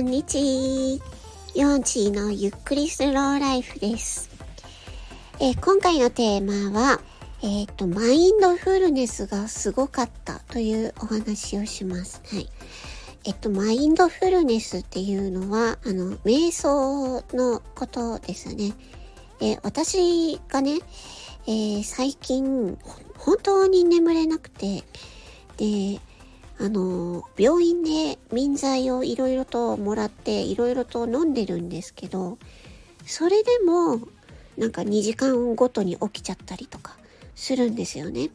んにちヨンチーのゆっくりスローライフです。えー、今回のテーマは、えっ、ー、と、マインドフルネスがすごかったというお話をします。はい。えっと、マインドフルネスっていうのは、あの、瞑想のことですね。えー、私がね、えー、最近、本当に眠れなくて、で、あの、病院で民剤をいろいろともらっていろいろと飲んでるんですけど、それでもなんか2時間ごとに起きちゃったりとかするんですよね。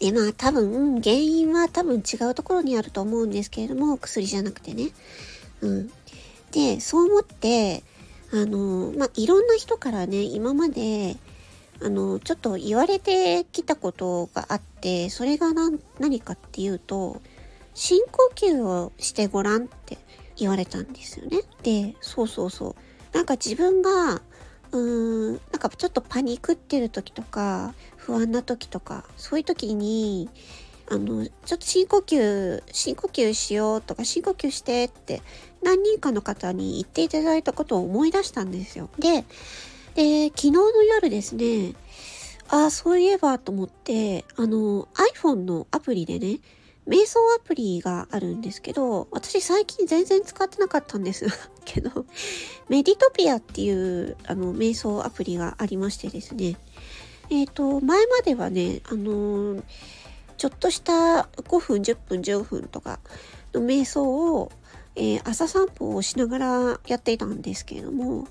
で、まあ多分原因は多分違うところにあると思うんですけれども、薬じゃなくてね。うん。で、そう思って、あの、まあいろんな人からね、今まであの、ちょっと言われてきたことがあって、それが何かっていうと、深呼吸をしてごらんって言われたんですよね。で、そうそうそう。なんか自分が、うーん、なんかちょっとパニックってる時とか、不安な時とか、そういう時に、あの、ちょっと深呼吸、深呼吸しようとか、深呼吸してって何人かの方に言っていただいたことを思い出したんですよ。で、で、昨日の夜ですね、ああ、そういえばと思って、あの、iPhone のアプリでね、瞑想アプリがあるんですけど、私最近全然使ってなかったんです けど、メディトピアっていうあの瞑想アプリがありましてですね。えっ、ー、と、前まではね、あのちょっとした5分、10分、15分とかの瞑想を、えー、朝散歩をしながらやっていたんですけれども、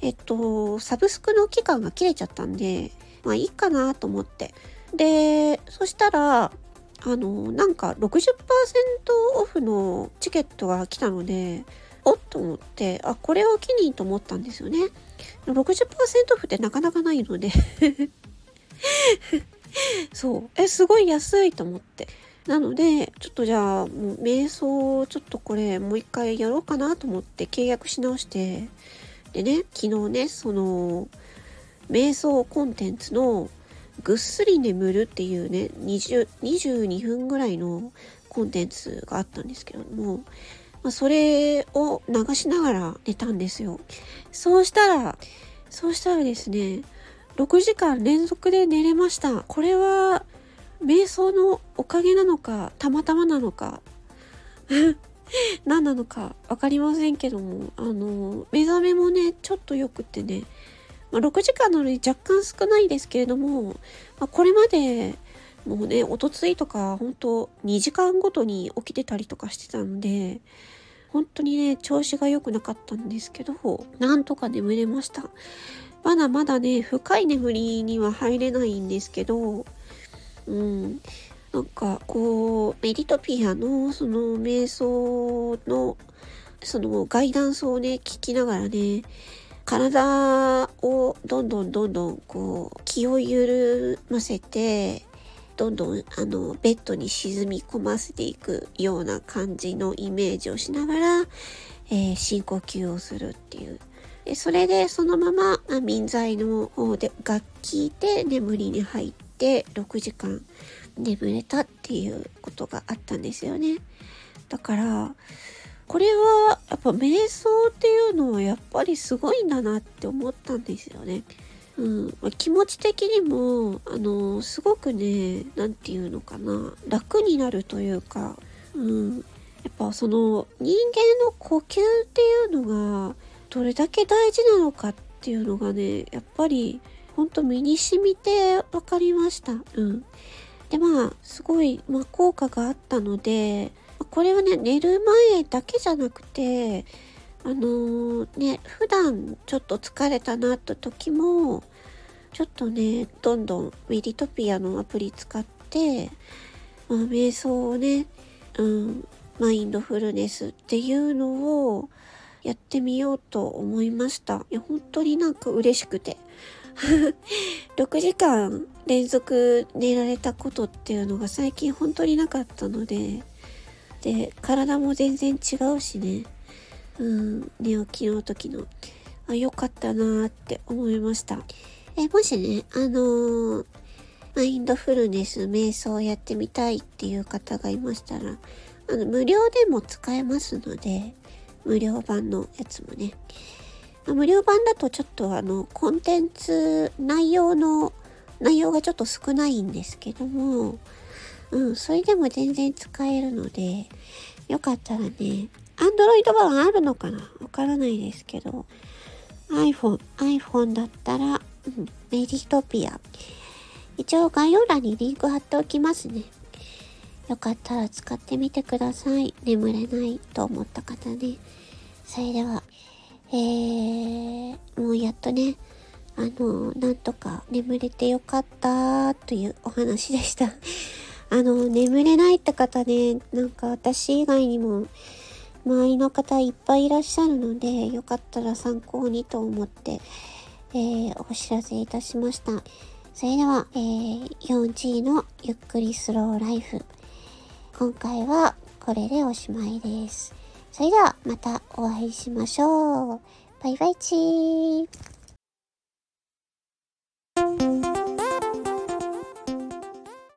えっと、サブスクの期間が切れちゃったんで、まあいいかなと思って。で、そしたら、あの、なんか60%オフのチケットが来たので、おっと思って、あ、これを機にと思ったんですよね。60%オフってなかなかないので そう。え、すごい安いと思って。なので、ちょっとじゃあ、もう瞑想、ちょっとこれもう一回やろうかなと思って契約し直して、でね、昨日ね、その、瞑想コンテンツのぐっすり眠るっていうね、20 22分ぐらいのコンテンツがあったんですけども、まあ、それを流しながら寝たんですよ。そうしたら、そうしたらですね、6時間連続で寝れました。これは、瞑想のおかげなのか、たまたまなのか、何なのか分かりませんけども、あの、目覚めもね、ちょっと良くてね、まあ、6時間なのに若干少ないですけれども、まあ、これまでもうね、おとついとか本当2時間ごとに起きてたりとかしてたので、本当にね、調子が良くなかったんですけど、なんとか眠れました。まだまだね、深い眠りには入れないんですけど、うん。なんか、こう、メディトピアのその瞑想のそのガイダンスをね、聞きながらね、体をどんどんどんどんこう気を緩ませてどんどんあのベッドに沈み込ませていくような感じのイメージをしながら、えー、深呼吸をするっていう。でそれでそのまま民剤の方で楽器で眠りに入って6時間眠れたっていうことがあったんですよね。だからこれはやっぱ瞑想っていうのはやっぱりすごいんだなって思ったんですよね。うんま、気持ち的にもあのすごくね何て言うのかな楽になるというか、うん、やっぱその人間の呼吸っていうのがどれだけ大事なのかっていうのがねやっぱりほんと身に染みて分かりました。うん、でまあすごい、まあ、効果があったのでこれはね、寝る前だけじゃなくて、あのー、ね、普段ちょっと疲れたなって時も、ちょっとね、どんどんメディトピアのアプリ使って、まあ、瞑想をね、うん、マインドフルネスっていうのをやってみようと思いました。いや、本当になんか嬉しくて。6時間連続寝られたことっていうのが最近本当になかったので、で、体も全然違うしね。うん、寝起きの時の。あ、よかったなーって思いました。え、もしね、あのー、マインドフルネス、瞑想をやってみたいっていう方がいましたら、あの、無料でも使えますので、無料版のやつもね。無料版だとちょっとあの、コンテンツ、内容の、内容がちょっと少ないんですけども、うん、それでも全然使えるので、よかったらね、Android 版あるのかな？わからないですけど、iPhone、iPhone だったら、うん、メディトピア。一応概要欄にリンク貼っておきますね。よかったら使ってみてください。眠れないと思った方ね。それでは、えー、もうやっとね、あの、なんとか眠れてよかったというお話でした。あの、眠れないって方ね、なんか私以外にも周りの方いっぱいいらっしゃるので、よかったら参考にと思って、えー、お知らせいたしました。それでは、えー、4G のゆっくりスローライフ。今回はこれでおしまいです。それではまたお会いしましょう。バイバイチー。